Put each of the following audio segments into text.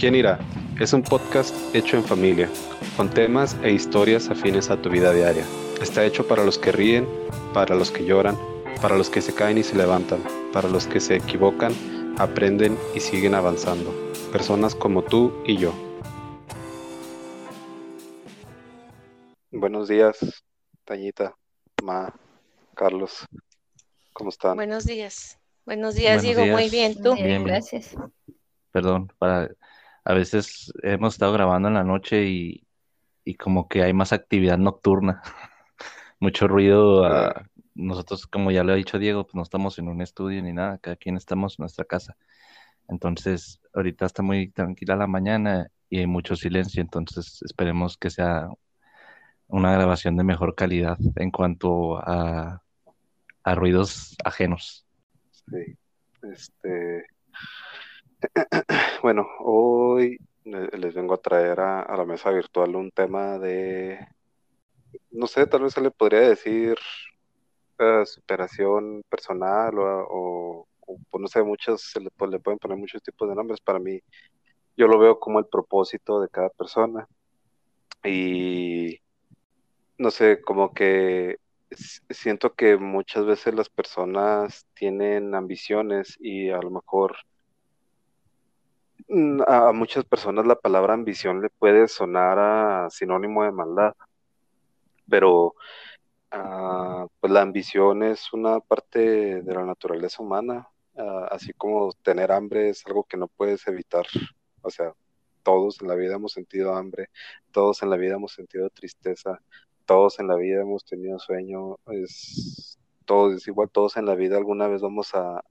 ¿Quién irá? Es un podcast hecho en familia, con temas e historias afines a tu vida diaria. Está hecho para los que ríen, para los que lloran, para los que se caen y se levantan, para los que se equivocan, aprenden y siguen avanzando. Personas como tú y yo. Buenos días, Tañita, Ma, Carlos. ¿Cómo están? Buenos días. Buenos días, Diego. Muy bien, ¿tú? Bien, gracias. Perdón, para a veces hemos estado grabando en la noche y, como que hay más actividad nocturna, mucho ruido. Ah, nosotros, como ya lo ha dicho Diego, pues no estamos en un estudio ni nada, cada quien estamos en nuestra casa. Entonces, ahorita está muy tranquila la mañana y hay mucho silencio, entonces esperemos que sea una grabación de mejor calidad en cuanto a, a ruidos ajenos. Sí, este, Bueno, hoy les vengo a traer a, la mesa virtual un tema de, no sé, tal vez se le podría decir eh, superación personal o, pues no sé, muchos, se le, le pueden poner muchos tipos de nombres. Para mí, yo lo veo como el propósito de cada persona. Y no sé, como que siento que muchas veces las personas tienen ambiciones y a lo mejor a muchas personas la palabra ambición le puede sonar sinónimo de maldad, pero ah, pues la ambición es una parte de la naturaleza humana, ah, así como tener hambre es algo que no puedes evitar, o sea, todos en la vida hemos sentido hambre, todos en la vida hemos sentido tristeza, todos en la vida hemos tenido sueño, es, todos, es igual, todos en la vida alguna vez vamos a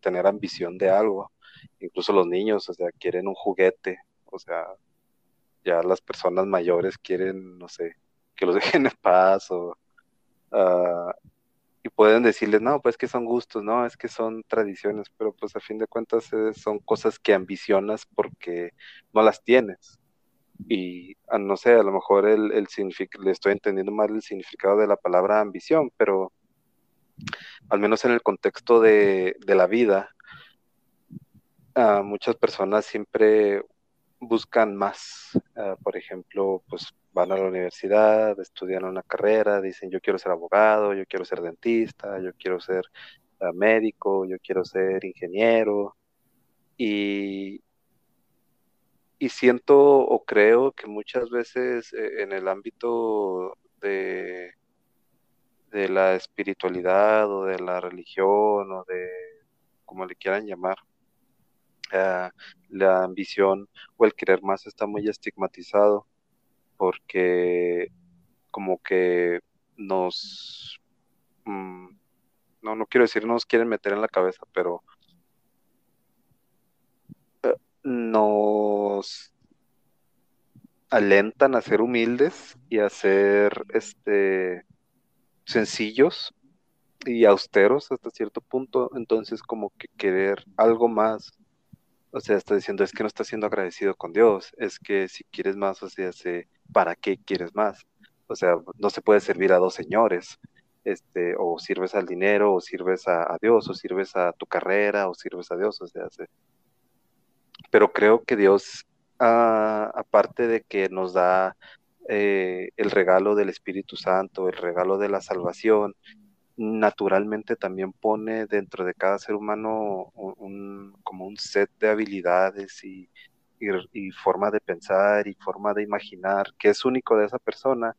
tener ambición de algo incluso los niños, o sea, quieren un juguete, o sea, ya las personas mayores quieren, no sé, que los dejen en paz o... Ah, y pueden decirles, no, pues que son gustos, no, es que son tradiciones, pero pues a fin de cuentas eh, son cosas que ambicionas porque no las tienes. Y ah, no sé, a lo mejor el, el le estoy entendiendo mal el significado de la palabra ambición, pero al menos en el contexto de, de la vida, muchas personas siempre buscan más. Ah, por ejemplo, pues van a la universidad, estudian una carrera, dicen yo quiero ser abogado, yo quiero ser dentista, yo quiero ser ah, médico, yo quiero ser ingeniero. Y, y siento o creo que muchas veces eh, en el ámbito de, de la espiritualidad o de la religión o de como le quieran llamar, la ambición o el querer más está muy estigmatizado porque como que nos, mm, no, no quiero decir nos quieren meter en la cabeza, pero eh, nos alentan a ser humildes y a ser este sencillos y austeros hasta cierto punto, entonces como que querer algo más o sea, está diciendo, es que no estás siendo agradecido con Dios, es que si quieres más, o sea, ¿para qué quieres más? O sea, no se puede servir a dos señores, este, o sirves al dinero, o sirves a, Dios, o sirves a tu carrera, o sirves a Dios, o sea, pero creo que Dios, ah, aparte de que nos da eh, el regalo del Espíritu Santo, el regalo de la salvación, naturalmente también pone dentro de cada ser humano un, como un set de habilidades y, y, forma de pensar y forma de imaginar que es único de esa persona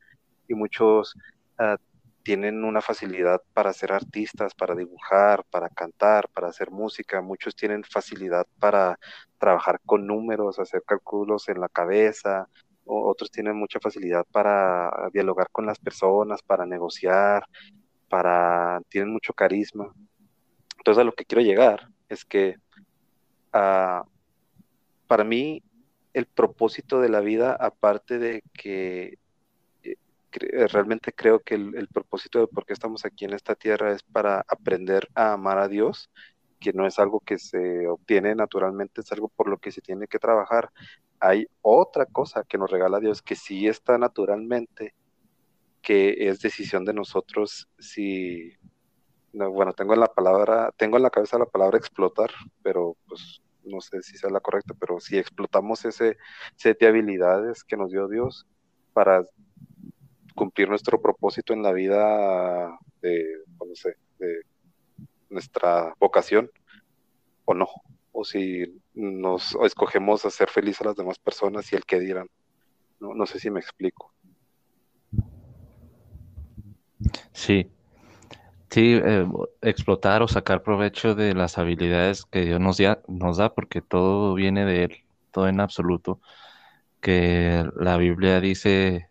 y muchos ah, tienen una facilidad para ser artistas, para dibujar, para cantar, para hacer música, muchos tienen facilidad para trabajar con números, hacer cálculos en la cabeza, otros tienen mucha facilidad para dialogar con las personas, para negociar, para, tienen mucho carisma. Entonces a lo que quiero llegar es que ah, para mí el propósito de la vida, aparte de que eh, realmente creo que el, propósito de por qué estamos aquí en esta tierra es para aprender a amar a Dios, que no es algo que se obtiene naturalmente, es algo por lo que se tiene que trabajar. Hay otra cosa que nos regala Dios que sí está naturalmente que es decisión de nosotros si, bueno, tengo en la palabra, tengo en la cabeza la palabra explotar, pero pues no sé si sea la correcta, pero si explotamos ese set de habilidades que nos dio Dios para cumplir nuestro propósito en la vida de, no sé, de nuestra vocación o no, o si nos escogemos hacer feliz a las demás personas y el que dirán. No, no sé si me explico. Sí, sí, eh, explotar o sacar provecho de las habilidades que Dios nos, nos da, porque todo viene de Él, todo en absoluto, que la Biblia dice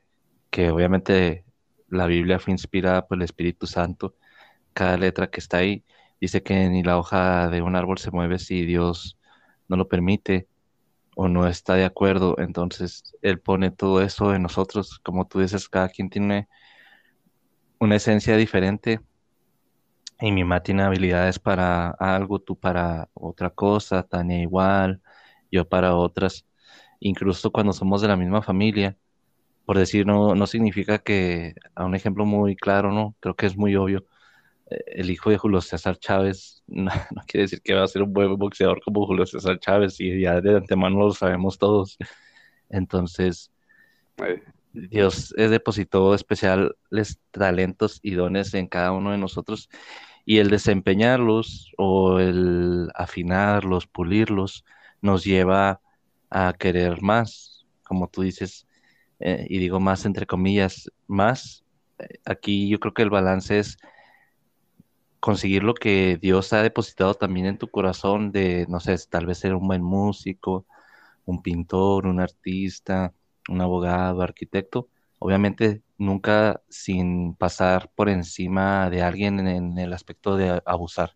que obviamente la Biblia fue inspirada por el Espíritu Santo, cada letra que está ahí, dice que ni la hoja de un árbol se mueve si Dios no lo permite o no está de acuerdo, entonces Él pone todo eso en nosotros, como tú dices, cada quien tiene una esencia diferente y mi mamá tiene habilidades para algo, tú para otra cosa, Tania igual, yo para otras, incluso cuando somos de la misma familia, por decir, no, no significa que, a un ejemplo muy claro, ¿no? Creo que es muy obvio, eh, el hijo de Julio César Chávez no, quiere decir que va a ser un buen boxeador como Julio César Chávez y ya de antemano lo sabemos todos. Entonces, Dios depositó especiales talentos y dones en cada uno de nosotros y el desempeñarlos o el afinarlos, pulirlos, nos lleva a querer más, como tú dices, eh, y digo más entre comillas, más. Eh, aquí yo creo que el balance es conseguir lo que Dios ha depositado también en tu corazón de, no sé, tal vez ser un buen músico, un pintor, un artista, un abogado, arquitecto, obviamente nunca sin pasar por encima de alguien en, el aspecto de abusar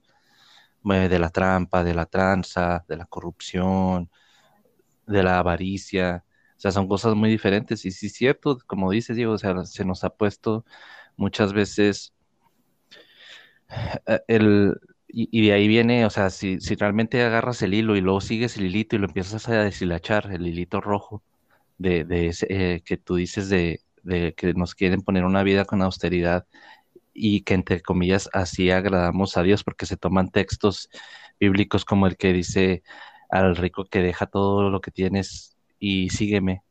eh, de la trampa, de la tranza, de la corrupción, de la avaricia. O sea, son cosas muy diferentes. Y sí es cierto, como dices, Diego, o sea, se nos ha puesto muchas veces eh, el, y, de ahí viene, o sea, si, si realmente agarras el hilo y luego sigues el hilito y lo empiezas a deshilachar, el hilito rojo, de, de ese, eh, que tú dices de, de, que nos quieren poner una vida con austeridad y que entre comillas así agradamos a Dios porque se toman textos bíblicos como el que dice al rico que deja todo lo que tienes y sígueme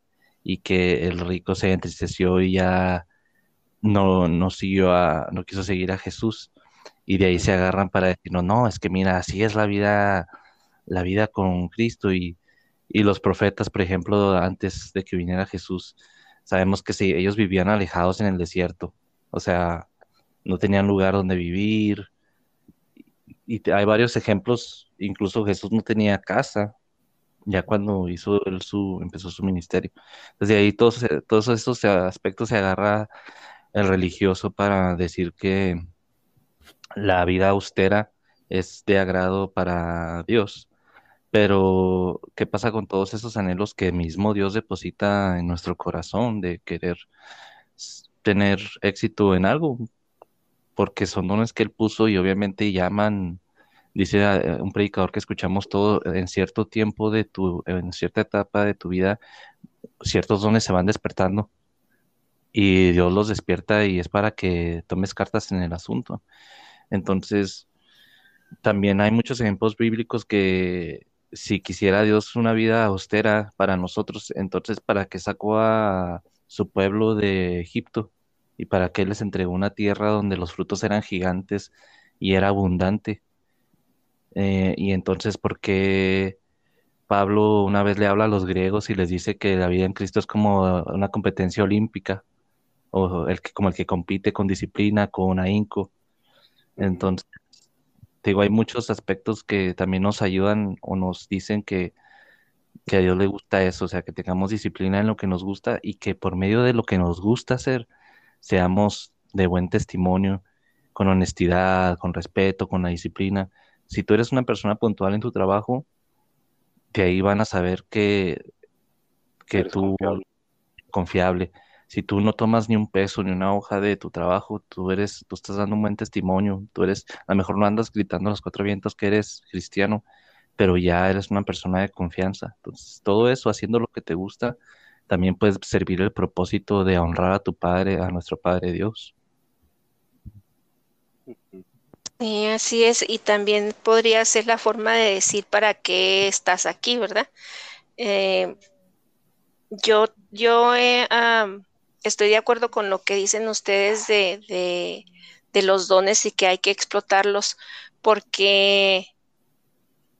y que el rico se entristeció y ya no, no siguió a, no quiso seguir a Jesús y de ahí se agarran para decir no, no, es que mira, así es la vida, la vida con Cristo y y los profetas, por ejemplo, antes de que viniera Jesús, sabemos que sí, ellos vivían alejados en el desierto, o sea, no tenían lugar donde vivir. Y hay varios ejemplos, incluso Jesús no tenía casa, ya cuando hizo su, empezó su ministerio. Desde ahí todos, todos estos aspectos se agarra el religioso para decir que la vida austera es de agrado para Dios. Pero, ¿qué pasa con todos esos anhelos que mismo Dios deposita en nuestro corazón de querer tener éxito en algo? Porque son dones que Él puso y obviamente llaman, dice eh, un predicador que escuchamos todo, en cierto tiempo de tu, en cierta etapa de tu vida, ciertos dones se van despertando y Dios los despierta y es para que tomes cartas en el asunto. Entonces, también hay muchos ejemplos bíblicos que si quisiera Dios una vida austera para nosotros, entonces para qué sacó a su pueblo de Egipto y para qué les entregó una tierra donde los frutos eran gigantes y era abundante. Eh, y entonces, ¿por qué Pablo una vez le habla a los griegos y les dice que la vida en Cristo es como una competencia olímpica, o el que, como el que compite con disciplina, con ahínco? Entonces, digo, hay muchos aspectos que también nos ayudan o nos dicen que, a Dios le gusta eso, o sea, que tengamos disciplina en lo que nos gusta y que por medio de lo que nos gusta hacer, seamos de buen testimonio, con honestidad, con respeto, con la disciplina. Si tú eres una persona puntual en tu trabajo, de ahí van a saber que, que tú confiable si tú no tomas ni un peso ni una hoja de tu trabajo, tú eres, tú estás dando un buen testimonio, tú eres, a lo mejor no andas gritando los cuatro vientos que eres cristiano, pero ya eres una persona de confianza. Entonces, todo eso, haciendo lo que te gusta, también puedes servir el propósito de honrar a tu Padre, a nuestro Padre Dios. así es, y también podría ser la forma de decir para qué estás aquí, ¿verdad? Eh, yo yo estoy de acuerdo con lo que dicen ustedes de, los dones y que hay que explotarlos porque,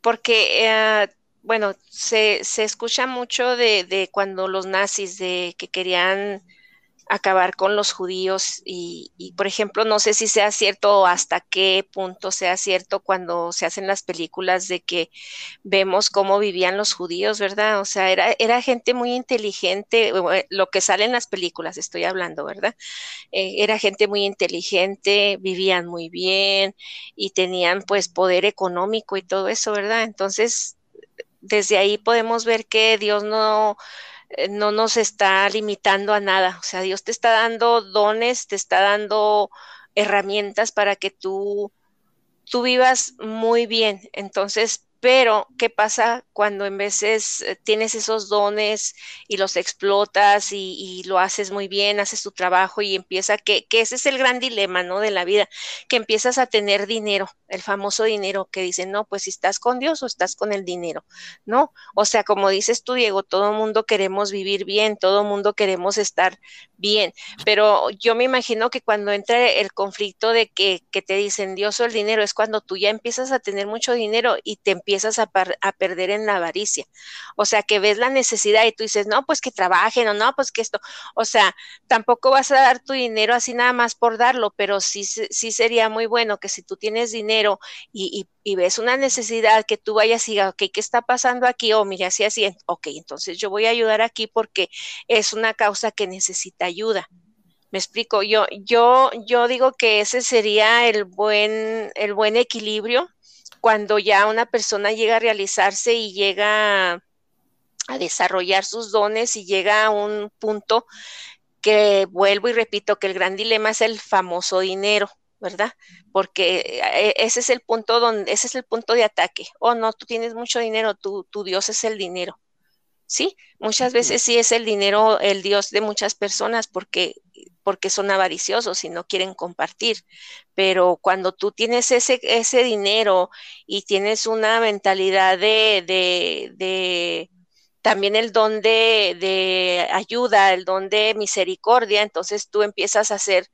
porque eh, bueno, se, se, escucha mucho de, de, cuando los nazis de que querían acabar con los judíos y, por ejemplo, no sé si sea cierto o hasta qué punto sea cierto cuando se hacen las películas de que vemos cómo vivían los judíos, ¿verdad? O sea, era, era gente muy inteligente, eh, lo que sale en las películas estoy hablando, ¿verdad? Eh, era gente muy inteligente, vivían muy bien y tenían pues poder económico y todo eso, ¿verdad? Entonces, desde ahí podemos ver que Dios no no nos está limitando a nada. O sea, Dios te está dando dones, te está dando herramientas para que tú, tú vivas muy bien. Entonces, pero, ¿qué pasa cuando en veces eh, tienes esos dones y los explotas y, lo haces muy bien, haces tu trabajo y empieza, que, que, ese es el gran dilema, ¿no? De la vida, que empiezas a tener dinero, el famoso dinero que dicen, no, pues si estás con Dios o estás con el dinero, ¿no? O sea, como dices tú, Diego, todo mundo queremos vivir bien, todo mundo queremos estar bien, pero yo me imagino que cuando entra el conflicto de que, que te dicen Dios o el dinero, es cuando tú ya empiezas a tener mucho dinero y te empiezas a, a, perder en la avaricia. O sea, que ves la necesidad y tú dices, no, pues que trabajen o no, pues que esto. O sea, tampoco vas a dar tu dinero así nada más por darlo, pero sí, sí sería muy bueno que si tú tienes dinero y, y, ves una necesidad, que tú vayas y digas, ok, ¿qué está pasando aquí? O oh, mira, así, así, ok, entonces yo voy a ayudar aquí porque es una causa que necesita ayuda. Me explico, yo, yo, yo digo que ese sería el buen, el buen equilibrio cuando ya una persona llega a realizarse y llega a desarrollar sus dones y llega a un punto que vuelvo y repito que el gran dilema es el famoso dinero, ¿verdad? Porque eh, ese es el punto donde, ese es el punto de ataque. Oh, no, tú tienes mucho dinero, tu, tu Dios es el dinero. Sí, muchas veces sí es el dinero el Dios de muchas personas porque, porque son avariciosos y no quieren compartir. Pero cuando tú tienes ese, ese dinero y tienes una mentalidad de, de, de también el don de, de, ayuda, el don de misericordia, entonces tú empiezas a hacer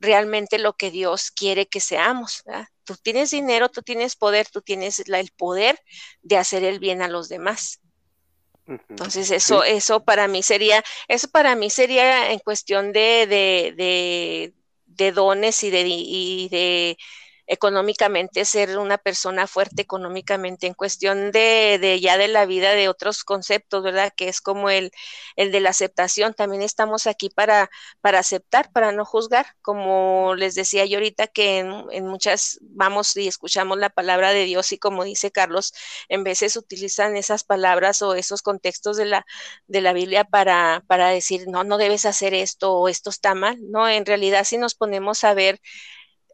realmente lo que Dios quiere que seamos. Tú tienes dinero, tú tienes poder, tú tienes el poder de hacer el bien a los demás. Entonces eso, eso para mí sería, eso para mí sería en cuestión de, de, de, de dones y de, y de económicamente, ser una persona fuerte económicamente, en cuestión de, ya de la vida de otros conceptos, ¿verdad? Que es como el, el de la aceptación. También estamos aquí para, para aceptar, para no juzgar, como les decía yo ahorita que en, en, muchas vamos y escuchamos la palabra de Dios y como dice Carlos, en veces utilizan esas palabras o esos contextos de la, de la Biblia para, para decir, no, no debes hacer esto o esto está mal, ¿no? En realidad si nos ponemos a ver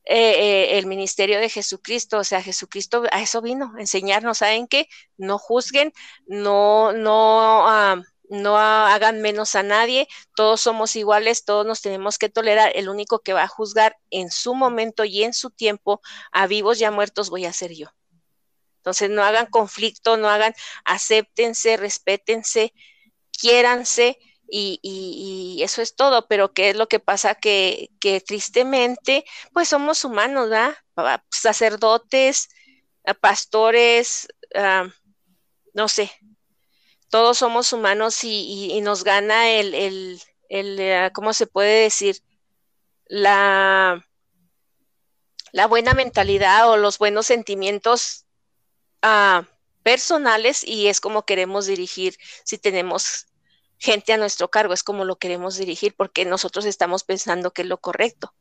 eh, eh, el ministerio de Jesucristo, o sea, Jesucristo a eso vino, a enseñarnos, ¿saben qué? No juzguen, no, no, uh, no hagan menos a nadie, todos somos iguales, todos nos tenemos que tolerar, el único que va a juzgar en su momento y en su tiempo a vivos y a muertos voy a ser yo. Entonces no hagan conflicto, no hagan, acéptense, respétense, quiéranse, y, eso es todo, pero ¿qué es lo que pasa? Que, tristemente, pues somos humanos, ¿verdad? Sacerdotes, pastores, uh, no sé, todos somos humanos y, nos gana el, uh, ¿cómo se puede decir? La, buena mentalidad o los buenos sentimientos personales y es como queremos dirigir si tenemos gente a nuestro cargo, es como lo queremos dirigir porque nosotros estamos pensando que es lo correcto.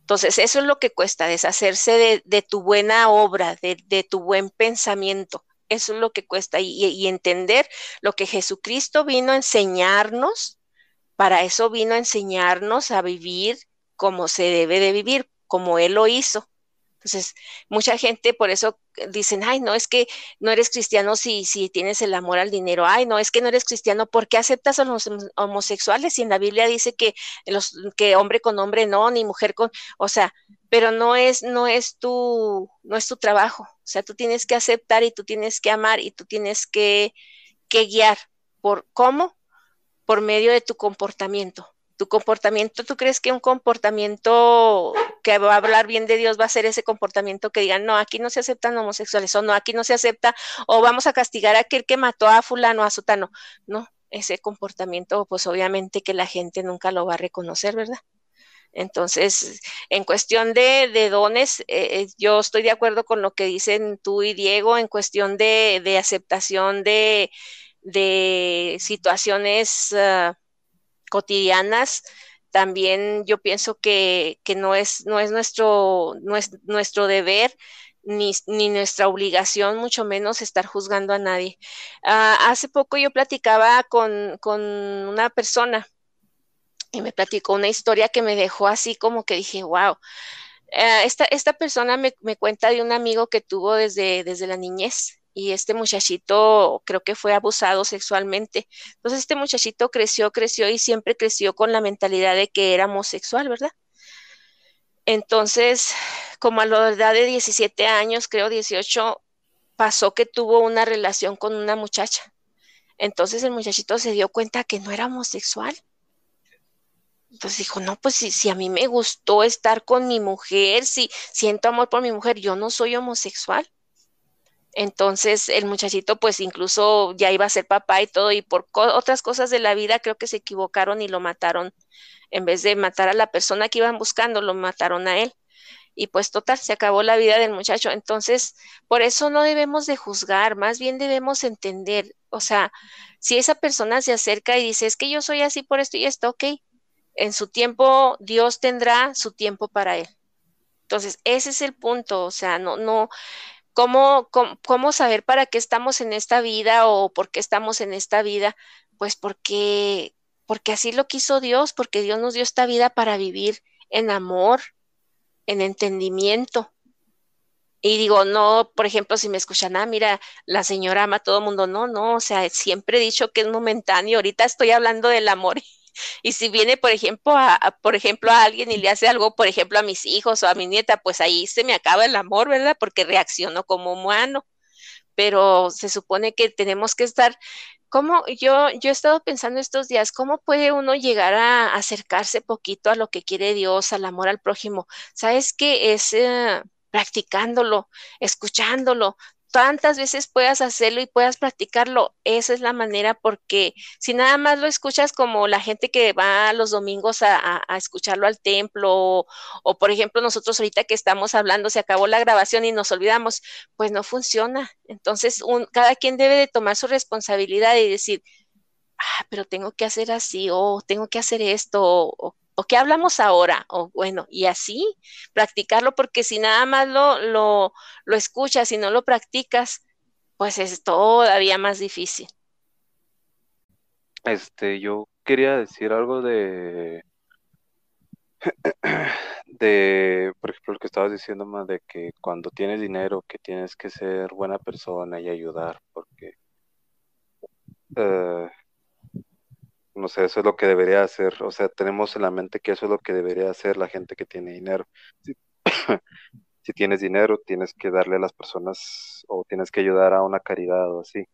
Entonces, eso es lo que cuesta, deshacerse de, tu buena obra, de, tu buen pensamiento. Eso es lo que cuesta y, entender lo que Jesucristo vino a enseñarnos. Para eso vino a enseñarnos a vivir como se debe de vivir, como Él lo hizo. Entonces, mucha gente por eso dicen, ay, no, es que no eres cristiano si, si tienes el amor al dinero, ay, no, es que no eres cristiano porque aceptas a los homosexuales y en la Biblia dice que, los, que hombre con hombre no, ni mujer con, o sea, pero no es, no es tu, no es tu trabajo. O sea, tú tienes que aceptar y tú tienes que amar y tú tienes que, que guiar. ¿Por cómo? Por medio de tu comportamiento. Tu comportamiento, ¿tú crees que un comportamiento que va a hablar bien de Dios va a ser ese comportamiento que digan, no, aquí no se aceptan homosexuales, o no, aquí no se acepta, o vamos a castigar a aquel que mató a fulano, a sutano? No, ese comportamiento, pues obviamente que la gente nunca lo va a reconocer, ¿verdad? Entonces, en cuestión de, dones, eh, eh, yo estoy de acuerdo con lo que dicen tú y Diego en cuestión de, aceptación de, situaciones ah, cotidianas. También yo pienso que, no, es, no, es nuestro, no es nuestro deber ni, nuestra obligación, mucho menos estar juzgando a nadie. Ah, hace poco yo platicaba con, con una persona y me platicó una historia que me dejó así como que dije, wow. Eh, esta, esta persona me, cuenta de un amigo que tuvo desde, desde la niñez y este muchachito creo que fue abusado sexualmente. Entonces este muchachito creció, creció y siempre creció con la mentalidad de que era homosexual, ¿verdad? Entonces, como a la edad de 17 años, creo 18, pasó que tuvo una relación con una muchacha. Entonces el muchachito se dio cuenta que no era homosexual entonces dijo, no, pues si, si, a mí me gustó estar con mi mujer, si siento amor por mi mujer, yo no soy homosexual. Entonces el muchachito pues incluso ya iba a ser papá y todo y por otras cosas de la vida creo que se equivocaron y lo mataron. En vez de matar a la persona que iban buscando, lo mataron a él. Y pues total, se acabó la vida del muchacho. Entonces, por eso no debemos de juzgar, más bien debemos entender. O sea, si esa persona se acerca y dice, es que yo soy así por esto y esto, ok, en su tiempo, Dios tendrá su tiempo para él. Entonces, ese es el punto, o sea, no, no, ¿cómo, cómo, saber para qué estamos en esta vida o por qué estamos en esta vida? Pues porque, porque así lo quiso Dios, porque Dios nos dio esta vida para vivir en amor, en entendimiento. Y digo, no, por ejemplo, si me escuchan, ah, mira, la señora ama a todo el mundo. No, no, o sea, siempre he dicho que es momentáneo. Ahorita estoy hablando del amor y si viene, por ejemplo, a, por ejemplo, a alguien y le hace algo, por ejemplo, a mis hijos o a mi nieta, pues ahí se me acaba el amor, ¿verdad? Porque reacciono como humano. Pero se supone que tenemos que estar ¿Cómo, yo, yo he estado pensando estos días, ¿cómo puede uno llegar a acercarse poquito a lo que quiere Dios, al amor al prójimo? ¿Sabes qué? Es eh, practicándolo, escuchándolo, tantas veces puedas hacerlo y puedas practicarlo, esa es la manera porque si nada más lo escuchas como la gente que va los domingos a, escucharlo al templo o, por ejemplo nosotros ahorita que estamos hablando se acabó la grabación y nos olvidamos, pues no funciona. Entonces cada quien debe de tomar su responsabilidad y decir, ah, pero tengo que hacer así o tengo que hacer esto o ¿O qué hablamos ahora? O bueno, y así practicarlo, porque si nada más lo, lo, lo escuchas y no lo practicas, pues es todavía más difícil. Este, yo quería decir algo de, de, por ejemplo, lo que estabas diciendo más de que cuando tienes dinero, que tienes que ser buena persona y ayudar, porque uh, no sé, eso es lo que debería hacer, o sea, tenemos en la mente que eso es lo que debería hacer la gente que tiene dinero. Si, tienes dinero, tienes que darle a las personas o tienes que ayudar a una caridad o así.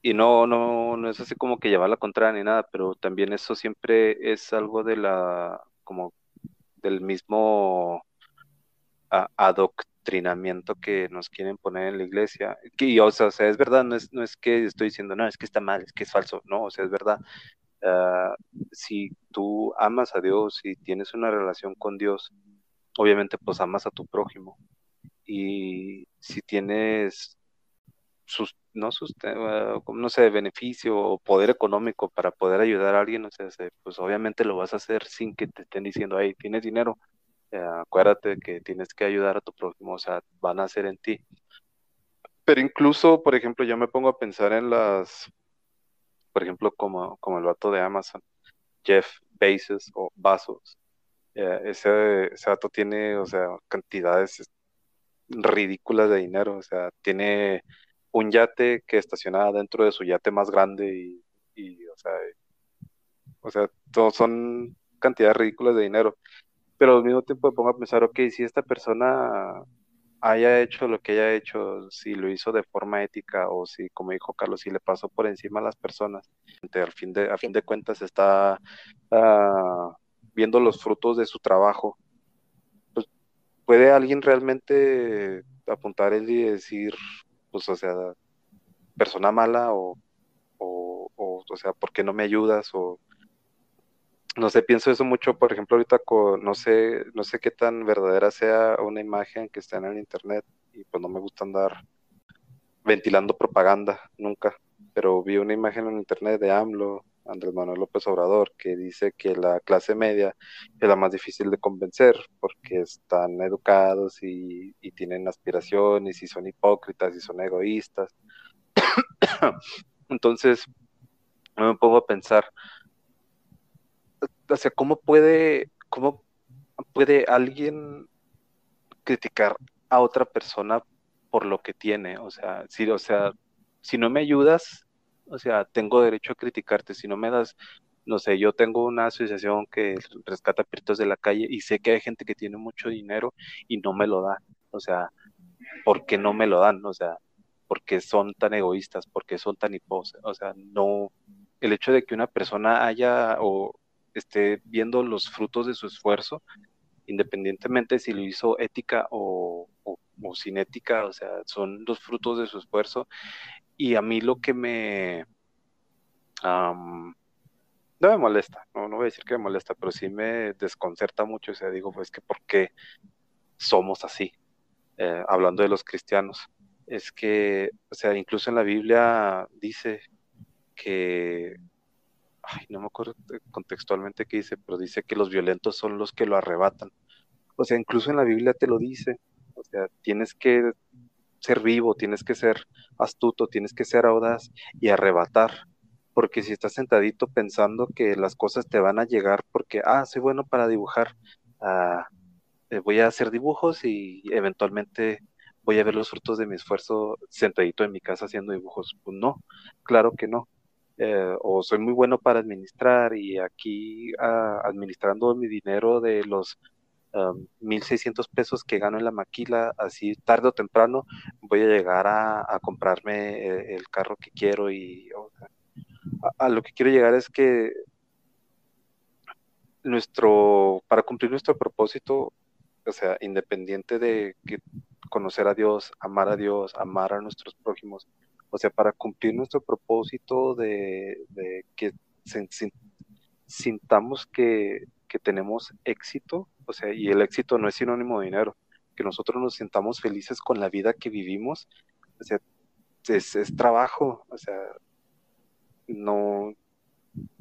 Y no, no, no es así como que llevar la contra ni nada, pero también eso siempre es algo de la, como del mismo adoctrinamiento que nos quieren poner en la iglesia. Que, o sea, es verdad, no es, no es que estoy diciendo, no, es que está mal, es que es falso, no, o sea, es verdad. Ah, si tú amas a Dios y tienes una relación con Dios, obviamente pues amas a tu prójimo. Y si tienes sus, no, sus, ah, no sé, beneficio o poder económico para poder ayudar a alguien, o sea, pues obviamente lo vas a hacer sin que te estén diciendo, hey, tienes dinero, acuérdate que tienes que ayudar a tu prójimo, o sea, van a hacer en ti. Pero incluso, por ejemplo, yo me pongo a pensar en las, por ejemplo, como, como el vato de Amazon, Jeff Bezos o Vasos. Eh, ese, ese vato tiene, o sea, cantidades ridículas de dinero, o sea, tiene un yate que estaciona dentro de su yate más grande y, y o sea, o sea, son cantidades ridículas de dinero pero al mismo tiempo me pongo a pensar, ok, si esta persona haya hecho lo que haya hecho, si lo hizo de forma ética o si, como dijo Carlos, si le pasó por encima a las personas, al fin de, a fin de cuentas está ah, viendo los frutos de su trabajo, pues puede alguien realmente apuntar él y decir, pues, o sea, persona mala o, o, o, o sea, ¿por qué no me ayudas? No sé, pienso eso mucho, por ejemplo, ahorita no sé, no sé qué tan verdadera sea una imagen que está en el internet y pues no me gusta andar ventilando propaganda nunca, pero vi una imagen en internet de AMLO, Andrés Manuel López Obrador, que dice que la clase media es la más difícil de convencer porque están educados y, y tienen aspiraciones y son hipócritas y son egoístas. Entonces, me pongo a pensar, o sea, ¿cómo puede, cómo puede alguien criticar a otra persona por lo que tiene? O sea, si, o sea, si no me ayudas, o sea, tengo derecho a criticarte. Si no me das, no sé, yo tengo una asociación que rescata perritos de la calle y sé que hay gente que tiene mucho dinero y no me lo da. O sea, ¿por qué no me lo dan? O sea, porque son tan egoístas, porque son tan hipócritas. O sea, no, el hecho de que una persona haya o esté viendo los frutos de su esfuerzo, independientemente si lo hizo ética o, sin ética, o sea, son los frutos de su esfuerzo. Y a mí lo que me... no me molesta, no, no voy a decir que me molesta, pero sí me desconcerta mucho, o sea, digo, pues que por qué somos así, eh, hablando de los cristianos, es que, o sea, incluso en la Biblia dice que ay, no me acuerdo contextualmente qué dice, pero dice que los violentos son los que lo arrebatan. O sea, incluso en la Biblia te lo dice. O sea, tienes que ser vivo, tienes que ser astuto, tienes que ser audaz y arrebatar. Porque si estás sentadito pensando que las cosas te van a llegar porque, ah, soy bueno para dibujar, ah, eh, voy a hacer dibujos y eventualmente voy a ver los frutos de mi esfuerzo sentadito en mi casa haciendo dibujos. Pues no, claro que no. Eh, o soy muy bueno para administrar y aquí ah, administrando mi dinero de los 1.600 pesos que gano en la maquila, así tarde o temprano voy a llegar a, comprarme eh, el, carro que quiero y a, lo que quiero llegar es que nuestro, para cumplir nuestro propósito, o sea, independiente de que conocer a Dios, amar a Dios, amar a nuestros prójimos, o sea, para cumplir nuestro propósito de, que sintamos que, tenemos éxito, o sea, y el éxito no es sinónimo de dinero, que nosotros nos sintamos felices con la vida que vivimos, o sea, es, trabajo, o sea, no,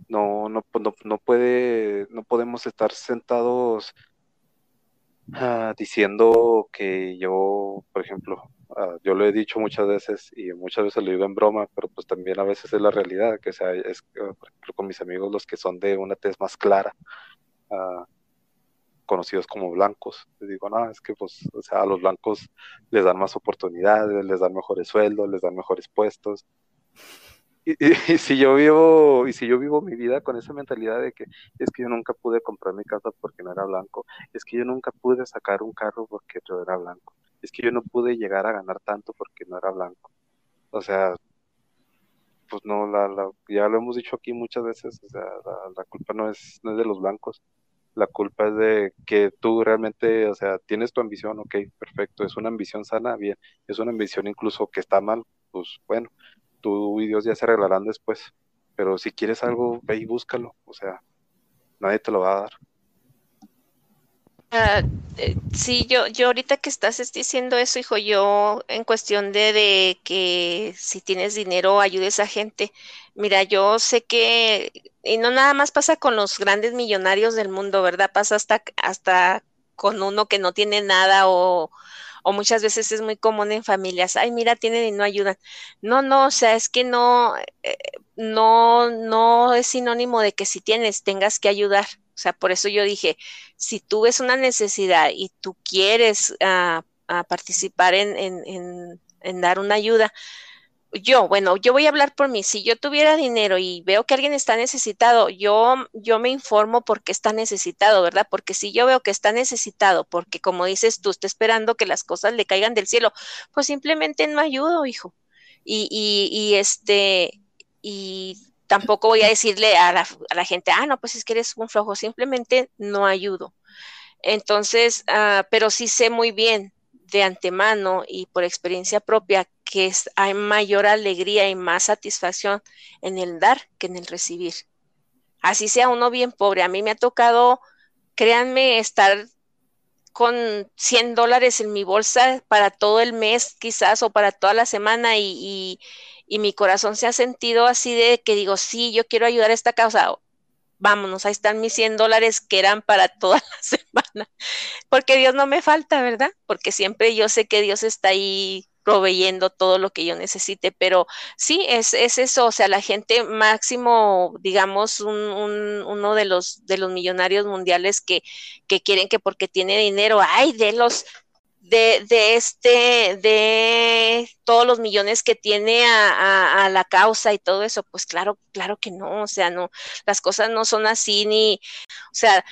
no, no, no, puede, no podemos estar sentados ah, diciendo que yo, por ejemplo, Ah, yo lo he dicho muchas veces y muchas veces lo digo en broma, pero pues también a veces es la realidad, que sea, es, por ejemplo, con mis amigos los que son de una tez más clara, conocidos como blancos, les digo, no, es que pues, o sea, a los blancos les dan más oportunidades, les dan mejores sueldos, les dan mejores puestos. Y, y, si yo vivo y si yo vivo mi vida con esa mentalidad de que es que yo nunca pude comprar mi casa porque no era blanco, es que yo nunca pude sacar un carro porque yo era blanco, es que yo no pude llegar a ganar tanto porque no era blanco. O sea, pues no, la, la, ya lo hemos dicho aquí muchas veces, o sea, la, culpa no es, no es de los blancos, la culpa es de que tú realmente, o sea, tienes tu ambición, ok, perfecto, es una ambición sana, bien, es una ambición incluso que está mal, pues bueno, tú y Dios ya se arreglarán después, pero si quieres algo, ve y búscalo, o sea, nadie te lo va a dar. Uh, sí, yo, yo ahorita que estás diciendo eso, hijo, yo en cuestión de, de, que si tienes dinero ayudes a gente, mira, yo sé que, y no nada más pasa con los grandes millonarios del mundo, ¿verdad? Pasa hasta, hasta con uno que no tiene nada o, o muchas veces es muy común en familias, ay, mira, tienen y no ayudan. No, no, o sea, es que no, eh, no, no es sinónimo de que si tienes, tengas que ayudar. O sea, por eso yo dije, si tú ves una necesidad y tú quieres ah, participar en, dar una ayuda, yo, bueno, yo voy a hablar por mí. Si yo tuviera dinero y veo que alguien está necesitado, yo, yo me informo porque está necesitado, ¿verdad? Porque si yo veo que está necesitado, porque como dices tú, está esperando que las cosas le caigan del cielo, pues simplemente no ayudo, hijo. Y, y, y este, y tampoco voy a decirle a la, a la, gente, ah, no, pues es que eres un flojo, simplemente no ayudo. Entonces, uh, pero sí sé muy bien de antemano y por experiencia propia que hay mayor alegría y más satisfacción en el dar que en el recibir. Así sea uno bien pobre. A mí me ha tocado, créanme, estar con 100 dólares en mi bolsa para todo el mes quizás o para toda la semana y, y, y mi corazón se ha sentido así de que digo, sí, yo quiero ayudar a esta causa vámonos, ahí están mis 100 dólares que eran para toda la semana, porque Dios no me falta, ¿verdad? Porque siempre yo sé que Dios está ahí proveyendo todo lo que yo necesite, pero sí, es, es eso, o sea, la gente máximo, digamos, un, un, uno de los, de los millonarios mundiales que, que quieren que porque tiene dinero, ay, de los de, de, este, de todos los millones que tiene a, a, a, la causa y todo eso, pues claro, claro que no, o sea, no, las cosas no son así ni, o sea,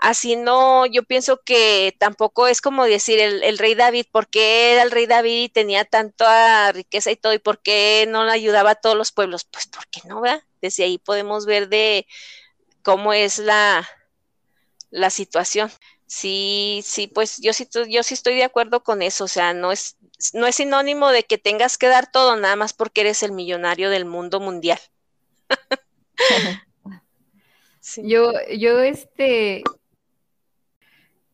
así no, yo pienso que tampoco es como decir el, el, rey David, ¿por qué era el rey David y tenía tanta riqueza y todo? ¿Y por qué no le ayudaba a todos los pueblos? Pues porque no, ¿verdad? Desde ahí podemos ver de cómo es la, la situación. Sí, sí, pues yo sí, yo sí estoy de acuerdo con eso, o sea, no es, no es sinónimo de que tengas que dar todo nada más porque eres el millonario del mundo mundial. sí. Yo, yo, este,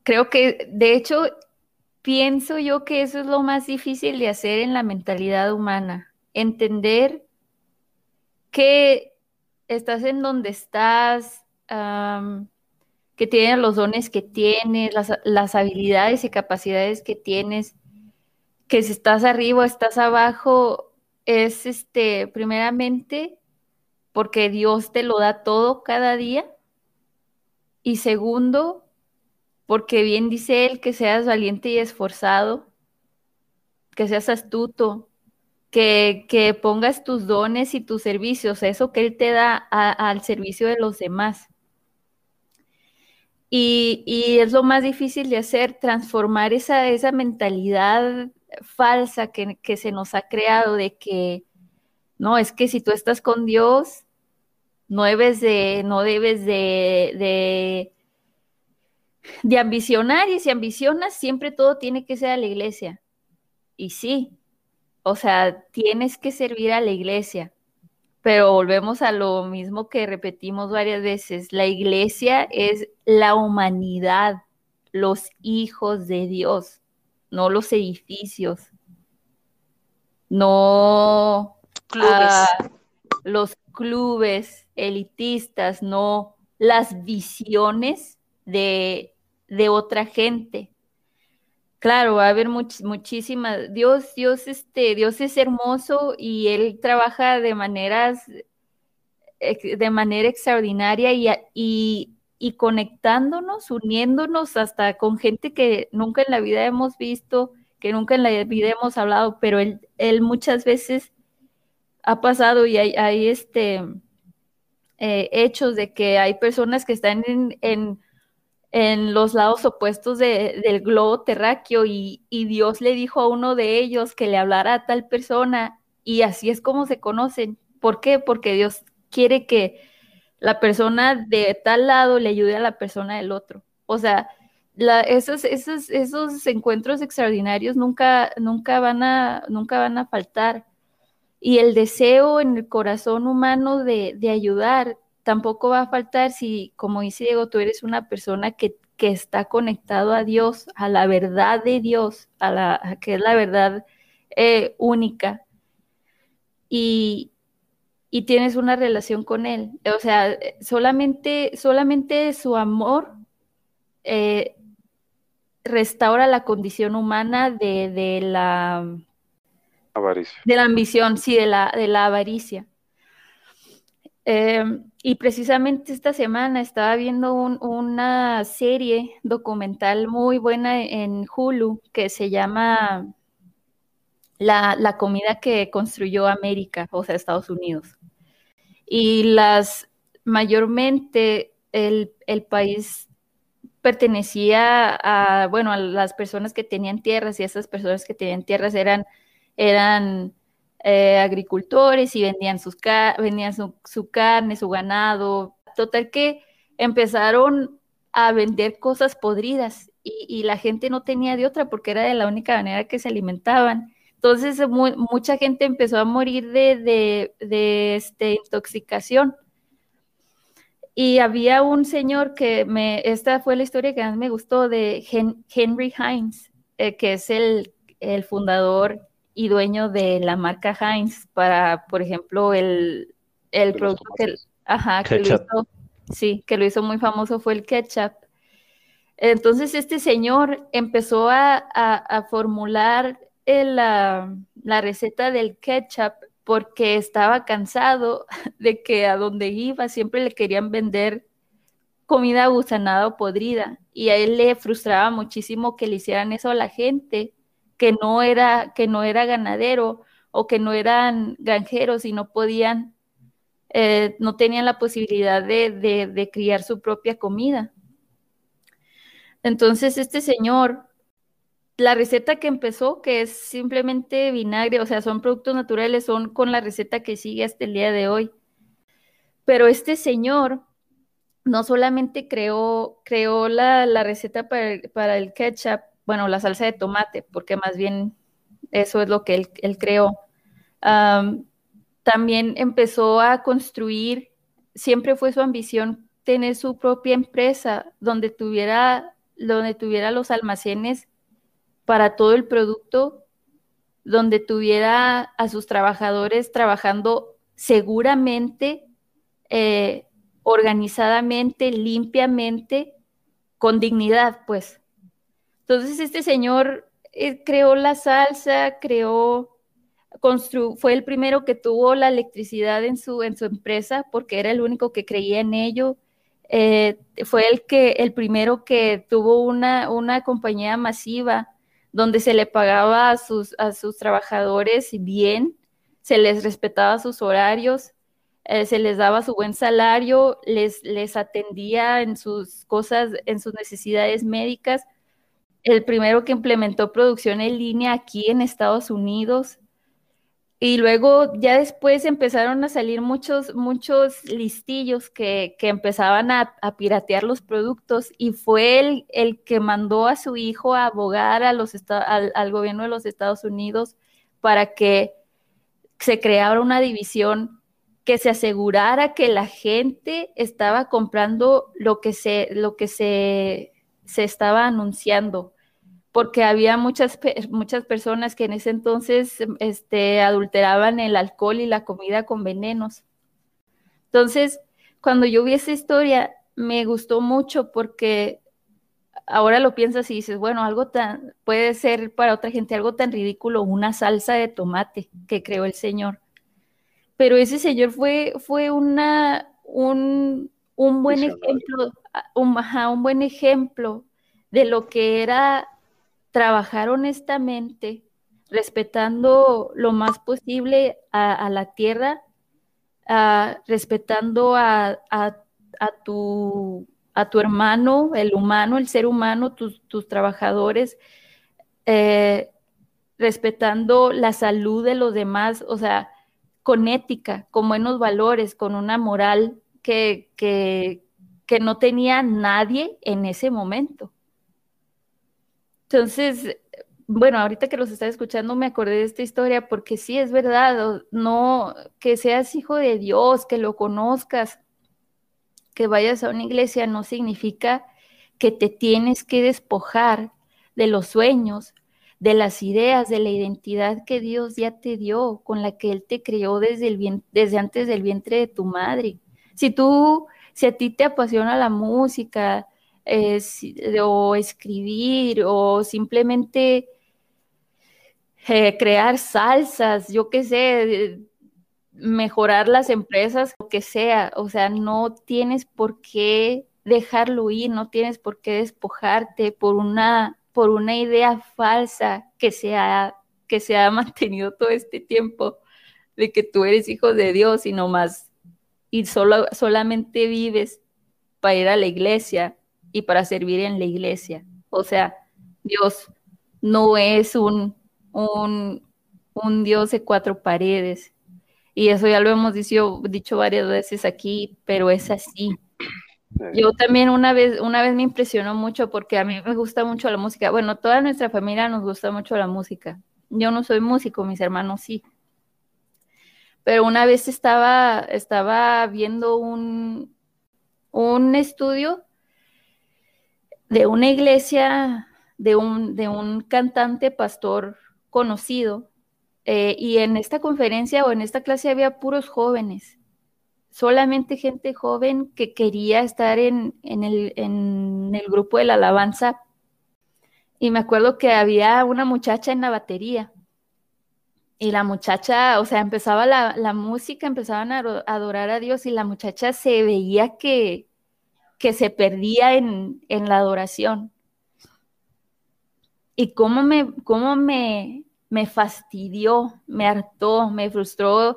creo que, de hecho, pienso yo que eso es lo más difícil de hacer en la mentalidad humana, entender que estás en donde estás, que tienes los dones que tienes, las, las, habilidades y capacidades que tienes, que si estás arriba o estás abajo, es este, primeramente, porque Dios te lo da todo cada día. Y segundo, porque bien dice Él que seas valiente y esforzado, que seas astuto, que, que pongas tus dones y tus servicios, eso que Él te da al servicio de los demás. Y, y, es lo más difícil de hacer, transformar esa, esa mentalidad falsa que, que, se nos ha creado de que, no, es que si tú estás con Dios, no debes de, no debes de, de, de ambicionar y si ambicionas, siempre todo tiene que ser a la iglesia. Y sí, o sea, tienes que servir a la iglesia, pero volvemos a lo mismo que repetimos varias veces. La iglesia es la humanidad, los hijos de Dios, no los edificios, no clubes. Uh, los clubes elitistas, no las visiones de, de otra gente. Claro, va a haber much, muchísimas. Dios, Dios, este, Dios es hermoso y Él trabaja de maneras, de manera extraordinaria y, y, y, conectándonos, uniéndonos hasta con gente que nunca en la vida hemos visto, que nunca en la vida hemos hablado, pero Él, él muchas veces ha pasado y hay, hay este, eh, hechos de que hay personas que están en, en en los lados opuestos de, del globo terráqueo y, y, Dios le dijo a uno de ellos que le hablara a tal persona y así es como se conocen. ¿Por qué? Porque Dios quiere que la persona de tal lado le ayude a la persona del otro. O sea, la, esos, esos, esos encuentros extraordinarios nunca, nunca, van a, nunca van a faltar. Y el deseo en el corazón humano de, de ayudar tampoco va a faltar si, como dice Diego, tú eres una persona que, que está conectado a Dios, a la verdad de Dios, a la a que es la verdad eh, única, y, y, tienes una relación con Él. O sea, solamente, solamente su amor eh, restaura la condición humana de, de la avaricia. De la ambición, sí, de la, de la avaricia. Eh, y precisamente esta semana estaba viendo un, una serie documental muy buena en Hulu que se llama la, la comida que construyó América, o sea, Estados Unidos. Y las, mayormente el, el país pertenecía a, bueno, a las personas que tenían tierras y esas personas que tenían tierras eran, eran eh, agricultores y vendían, sus vendían su, su, carne, su ganado. Total que empezaron a vender cosas podridas y, y, la gente no tenía de otra porque era de la única manera que se alimentaban. Entonces mucha gente empezó a morir de, de, de este, intoxicación y había un señor que me, esta fue la historia que más me gustó de Henry Heinz, eh, que es el, el, fundador y dueño de la marca Heinz para, por ejemplo, el, el producto que, ajá, que lo hizo, sí, que lo hizo muy famoso fue el ketchup. Entonces este señor empezó a, a, a formular la, la receta del ketchup porque estaba cansado de que a donde iba siempre le querían vender comida gusanada o podrida y a él le frustraba muchísimo que le hicieran eso a la gente que no era que no era ganadero o que no eran granjeros y no podían eh, no tenían la posibilidad de, de, criar su propia comida entonces este señor la receta que empezó, que es simplemente vinagre, o sea, son productos naturales, son con la receta que sigue hasta el día de hoy. Pero este señor no solamente creó, creó la, la receta para el, ketchup, bueno, la salsa de tomate, porque más bien eso es lo que él, creó. también empezó a construir, siempre fue su ambición tener su propia empresa donde tuviera, donde tuviera los almacenes para todo el producto, donde tuviera a sus trabajadores trabajando seguramente, eh, organizadamente, limpiamente, con dignidad, pues. Entonces este señor eh, creó la salsa, creó, fue el primero que tuvo la electricidad en su, en su empresa porque era el único que creía en ello. Eh, fue el que el primero que tuvo una, una compañía masiva donde se le pagaba a sus, a sus trabajadores bien, se les respetaba sus horarios, eh, se les daba su buen salario, les, les atendía en sus cosas, en sus necesidades médicas. El primero que implementó producción en línea aquí en Estados Unidos, y luego ya después empezaron a salir muchos, muchos listillos que, que empezaban a, piratear los productos y fue él el que mandó a su hijo a abogar a los al, al gobierno de los Estados Unidos para que se creara una división que se asegurara que la gente estaba comprando lo que se, lo que se, se estaba anunciando porque había muchas, muchas personas que en ese entonces este, adulteraban el alcohol y la comida con venenos. Entonces, cuando yo vi esa historia, me gustó mucho porque ahora lo piensas y dices, bueno, algo tan, puede ser para otra gente algo tan ridículo, una salsa de tomate que creó el Señor. Pero ese Señor fue, fue una, un, un buen ejemplo, un, un buen ejemplo de lo que era trabajar honestamente, respetando lo más posible a, la tierra, respetando a, tu, hermano, el humano, el ser humano, tus, trabajadores, eh, respetando la salud de los demás, o sea, con ética, con buenos valores, con una moral que, que no tenía nadie en ese momento. Entonces, bueno, ahorita que los estás escuchando me acordé de esta historia porque sí es verdad, no que seas hijo de Dios, que lo conozcas, que vayas a una iglesia no significa que te tienes que despojar de los sueños, de las ideas, de la identidad que Dios ya te dio, con la que Él te creó desde, el desde antes del vientre de tu madre. Si tú, si a ti te apasiona la música, o escribir o simplemente eh, crear salsas, yo qué sé, mejorar las empresas, lo que sea. O sea, no tienes por qué dejarlo ir, no tienes por qué despojarte por una, por una idea falsa que se ha que se ha mantenido todo este tiempo de que tú eres hijo de Dios y no más y solo, solamente vives para ir a la iglesia y para servir en la iglesia. O sea, Dios no es un, un, un Dios de cuatro paredes. Y eso ya lo hemos dicho, dicho varias veces aquí, pero es así. Yo también una vez, una vez me impresionó mucho porque a mí me gusta mucho la música. Bueno, toda nuestra familia nos gusta mucho la música. Yo no soy músico, mis hermanos sí. Pero una vez estaba, estaba viendo un, un estudio de una iglesia, de un, de un cantante pastor conocido, eh, y en esta conferencia o en esta clase había puros jóvenes, solamente gente joven que quería estar en, en, el, en el grupo de la alabanza. Y me acuerdo que había una muchacha en la batería y la muchacha, o sea, empezaba la, música, empezaban a adorar a Dios y la muchacha se veía que, que se perdía en, la adoración. Y cómo me, cómo me, me fastidió, me hartó, me frustró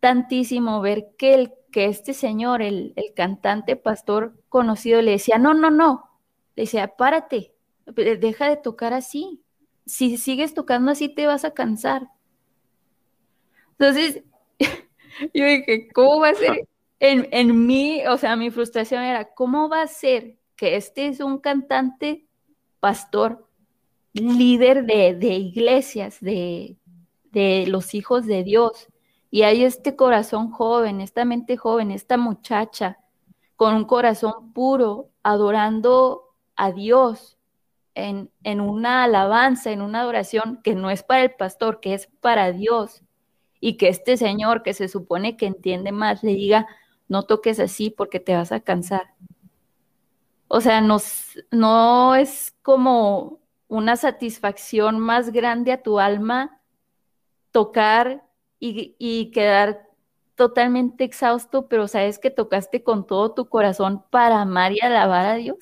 tantísimo ver que, el, que este señor, el, el cantante pastor conocido, le decía, no, no, no, le decía, párate, deja de tocar así, si sigues tocando así te vas a cansar. Entonces, yo dije, ¿cómo va a ser? En, en mí, o sea, mi frustración era, ¿cómo va a ser que este es un cantante, pastor, líder de, de iglesias, de, de los hijos de Dios? Y hay este corazón joven, esta mente joven, esta muchacha con un corazón puro, adorando a Dios, en, una alabanza, en una adoración que no es para el pastor, que es para Dios. Y que este Señor, que se supone que entiende más, le diga, no toques así porque te vas a cansar. O sea, no es como una satisfacción más grande a tu alma tocar y, y, quedar totalmente exhausto, pero sabes que tocaste con todo tu corazón para amar y alabar a Dios.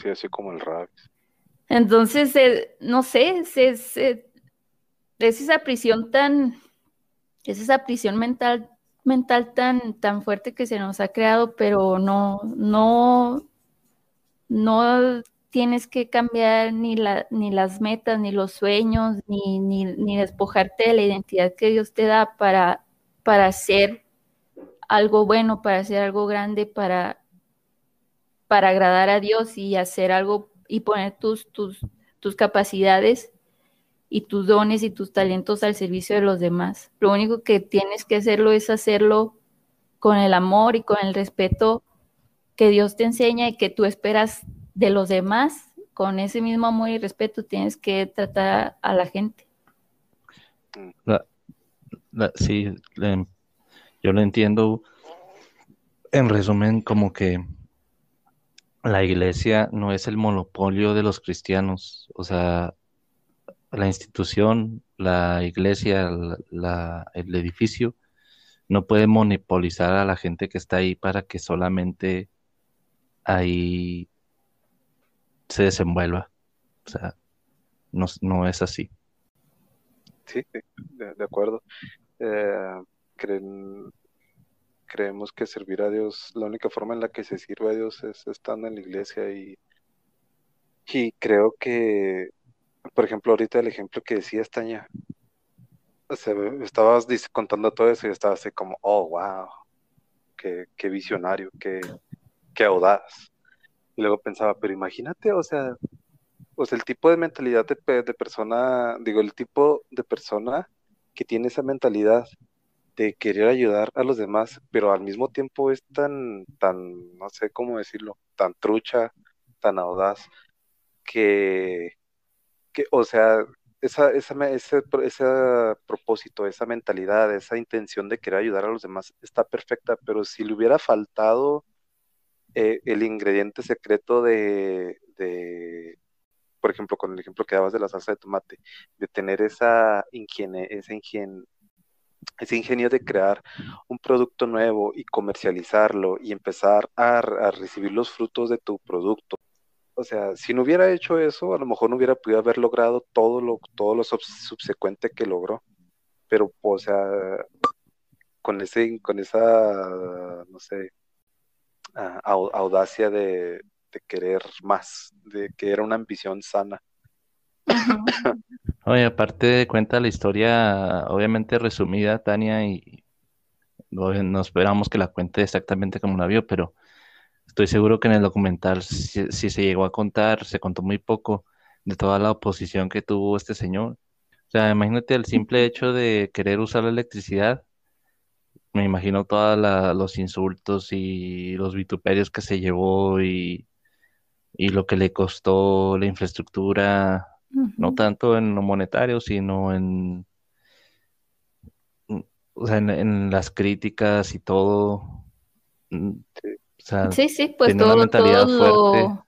Sí, así como el rap. Entonces, eh, no sé, es, es, esa prisión tan, es esa prisión mental, mental tan, tan fuerte que se nos ha creado, pero no, no, no tienes que cambiar ni, la, ni las metas, ni los sueños, ni, ni, ni, despojarte de la identidad que Dios te da para, para hacer algo bueno, para hacer algo grande, para, para agradar a Dios y hacer algo y poner tus, tus, tus capacidades y tus dones y tus talentos al servicio de los demás. Lo único que tienes que hacerlo es hacerlo con el amor y con el respeto que Dios te enseña y que tú esperas de los demás. Con ese mismo amor y respeto tienes que tratar a la gente. sí, yo lo entiendo. En resumen, como que la iglesia no es el monopolio de los cristianos, o sea, la institución, la iglesia, el edificio, no puede monopolizar a la gente que está ahí para que solamente ahí se desenvuelva. O sea, no, es así. Sí, de, acuerdo. Eh, creemos que servir a Dios, la única forma en la que se sirve a Dios es estando en la iglesia y, y creo que, por ejemplo, ahorita el ejemplo que decía Estaña, o estabas contando todo eso y estaba así como, oh, wow, qué, visionario, qué, qué audaz. Y luego pensaba, pero imagínate, o sea, o sea, el tipo de mentalidad de persona, digo, el tipo de persona que tiene esa mentalidad de querer ayudar a los demás, pero al mismo tiempo es tan, tan, no sé cómo decirlo, tan trucha, tan audaz, que, o sea, esa, esa, ese, ese propósito, esa mentalidad, esa intención de querer ayudar a los demás está perfecta, pero si le hubiera faltado eh, el ingrediente secreto de, de, por ejemplo, con el ejemplo que dabas de la salsa de tomate, de tener esa ingenio, ese ingenio de crear un producto nuevo y comercializarlo y empezar a, recibir los frutos de tu producto. O sea, si no hubiera hecho eso, a lo mejor no hubiera podido haber logrado todo lo, todo lo subsecuente que logró. Pero, o sea, con ese, con esa, no sé, audacia de, querer más, de que era una ambición sana. Oye, aparte cuenta la historia, obviamente resumida, Tania, y no esperamos que la cuente exactamente como la vio, pero estoy seguro que en el documental, si, se llegó a contar, se contó muy poco de toda la oposición que tuvo este señor. O sea, imagínate el simple hecho de querer usar la electricidad. Me imagino todos los insultos y los vituperios que se llevó y, y lo que le costó la infraestructura, no tanto en lo monetario, sino en, o sea, en, las críticas y todo. Sí, sí, pues todo, todo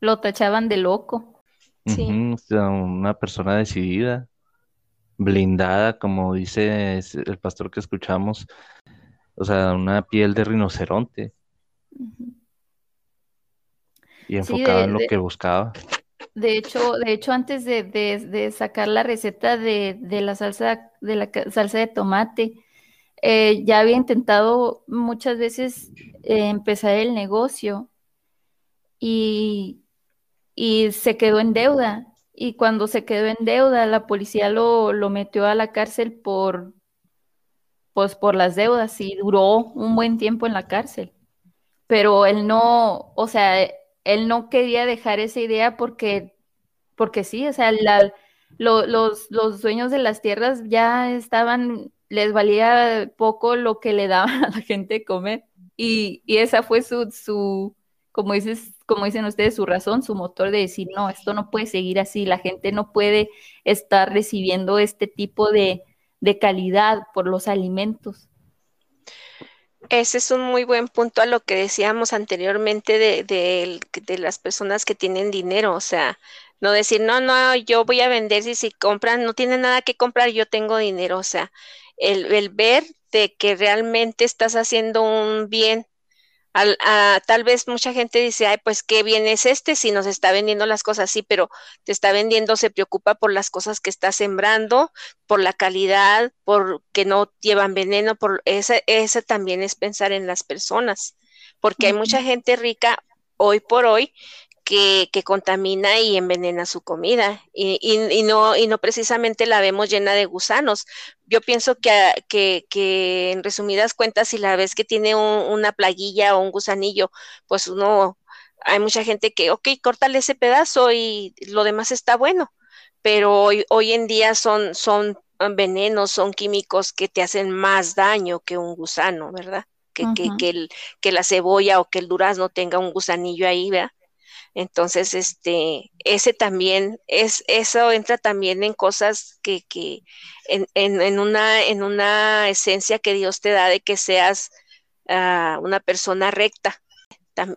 lo, tachaban de loco. Sí. una persona decidida, blindada, como dice el pastor que escuchamos, o sea, una piel de rinoceronte. Y enfocada en lo que buscaba. De hecho, de hecho, antes de, sacar la receta de, la salsa, de la salsa de tomate, eh, ya había intentado muchas veces eh, empezar el negocio y, se quedó en deuda. Y cuando se quedó en deuda, la policía lo, metió a la cárcel por, pues, por las deudas y duró un buen tiempo en la cárcel. Pero él no, o sea, él no quería dejar esa idea porque, porque sí, o sea, los, los dueños de las tierras ya estaban les valía poco lo que le daban a la gente de comer. Y, esa fue su, su, como, dices, como dicen ustedes, su razón, su motor de decir, no, esto no puede seguir así, la gente no puede estar recibiendo este tipo de, calidad por los alimentos. Ese es un muy buen punto a lo que decíamos anteriormente de, de, las personas que tienen dinero, o sea, no decir, no, no, yo voy a vender si, si compran, no tienen nada que comprar, yo tengo dinero, o sea, el, ver de que realmente estás haciendo un bien. Al, tal vez mucha gente dice, ay, pues qué bien es este si nos está vendiendo las cosas así, pero te está vendiendo, se preocupa por las cosas que está sembrando, por la calidad, por que no llevan veneno, por esa, esa también es pensar en las personas, porque hay mucha gente rica hoy por hoy que, contamina y envenena su comida y, no, y no precisamente la vemos llena de gusanos. Yo pienso que, que, en resumidas cuentas, si la ves que tiene una plaguilla o un gusanillo, pues uno, hay mucha gente que, ok, córtale ese pedazo y lo demás está bueno, pero hoy, hoy en día son, son venenos, son químicos que te hacen más daño que un gusano, ¿verdad? Que, que, el, que la cebolla o que el durazno tenga un gusanillo ahí, ¿verdad? Entonces, este, ese también es, eso entra también en cosas que, que en, en, una, en una esencia que Dios te da de que seas ah, una persona recta.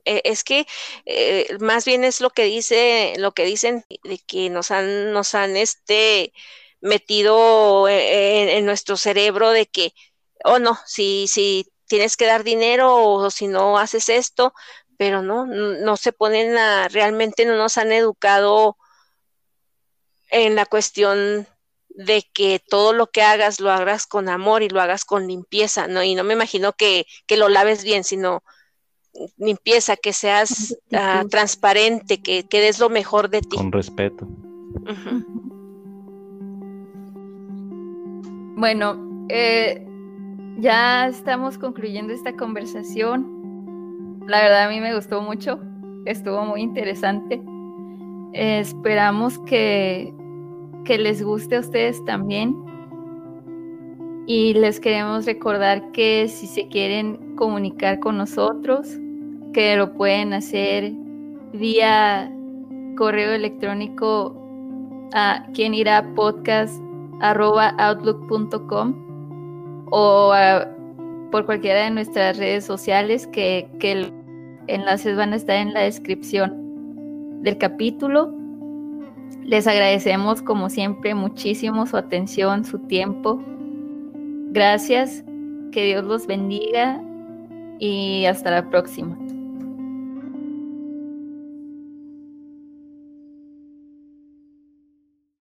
E, es que eh, más bien es lo que dice, lo que dicen de que nos han, nos han este metido e, en, nuestro cerebro de que, oh no, si, si tienes que dar dinero o si no haces esto, pero no, no se ponen a, realmente no nos han educado en la cuestión de que todo lo que hagas lo hagas con amor y lo hagas con limpieza, ¿no? Y no me imagino que, lo laves bien, sino limpieza, que seas ah, transparente, que, que, des lo mejor de ti. Con respeto. Bueno, eh, ya estamos concluyendo esta conversación. La verdad a mí me gustó mucho, estuvo muy interesante. esperamos que, que les guste a ustedes también. Y les queremos recordar que si se quieren comunicar con nosotros, que lo pueden hacer vía correo electrónico a quien irá podcast outlook.com o por cualquiera de nuestras redes sociales que, que enlaces van a estar en la descripción del capítulo. Les agradecemos como siempre muchísimo su atención, su tiempo. Gracias, que Dios los bendiga y hasta la próxima.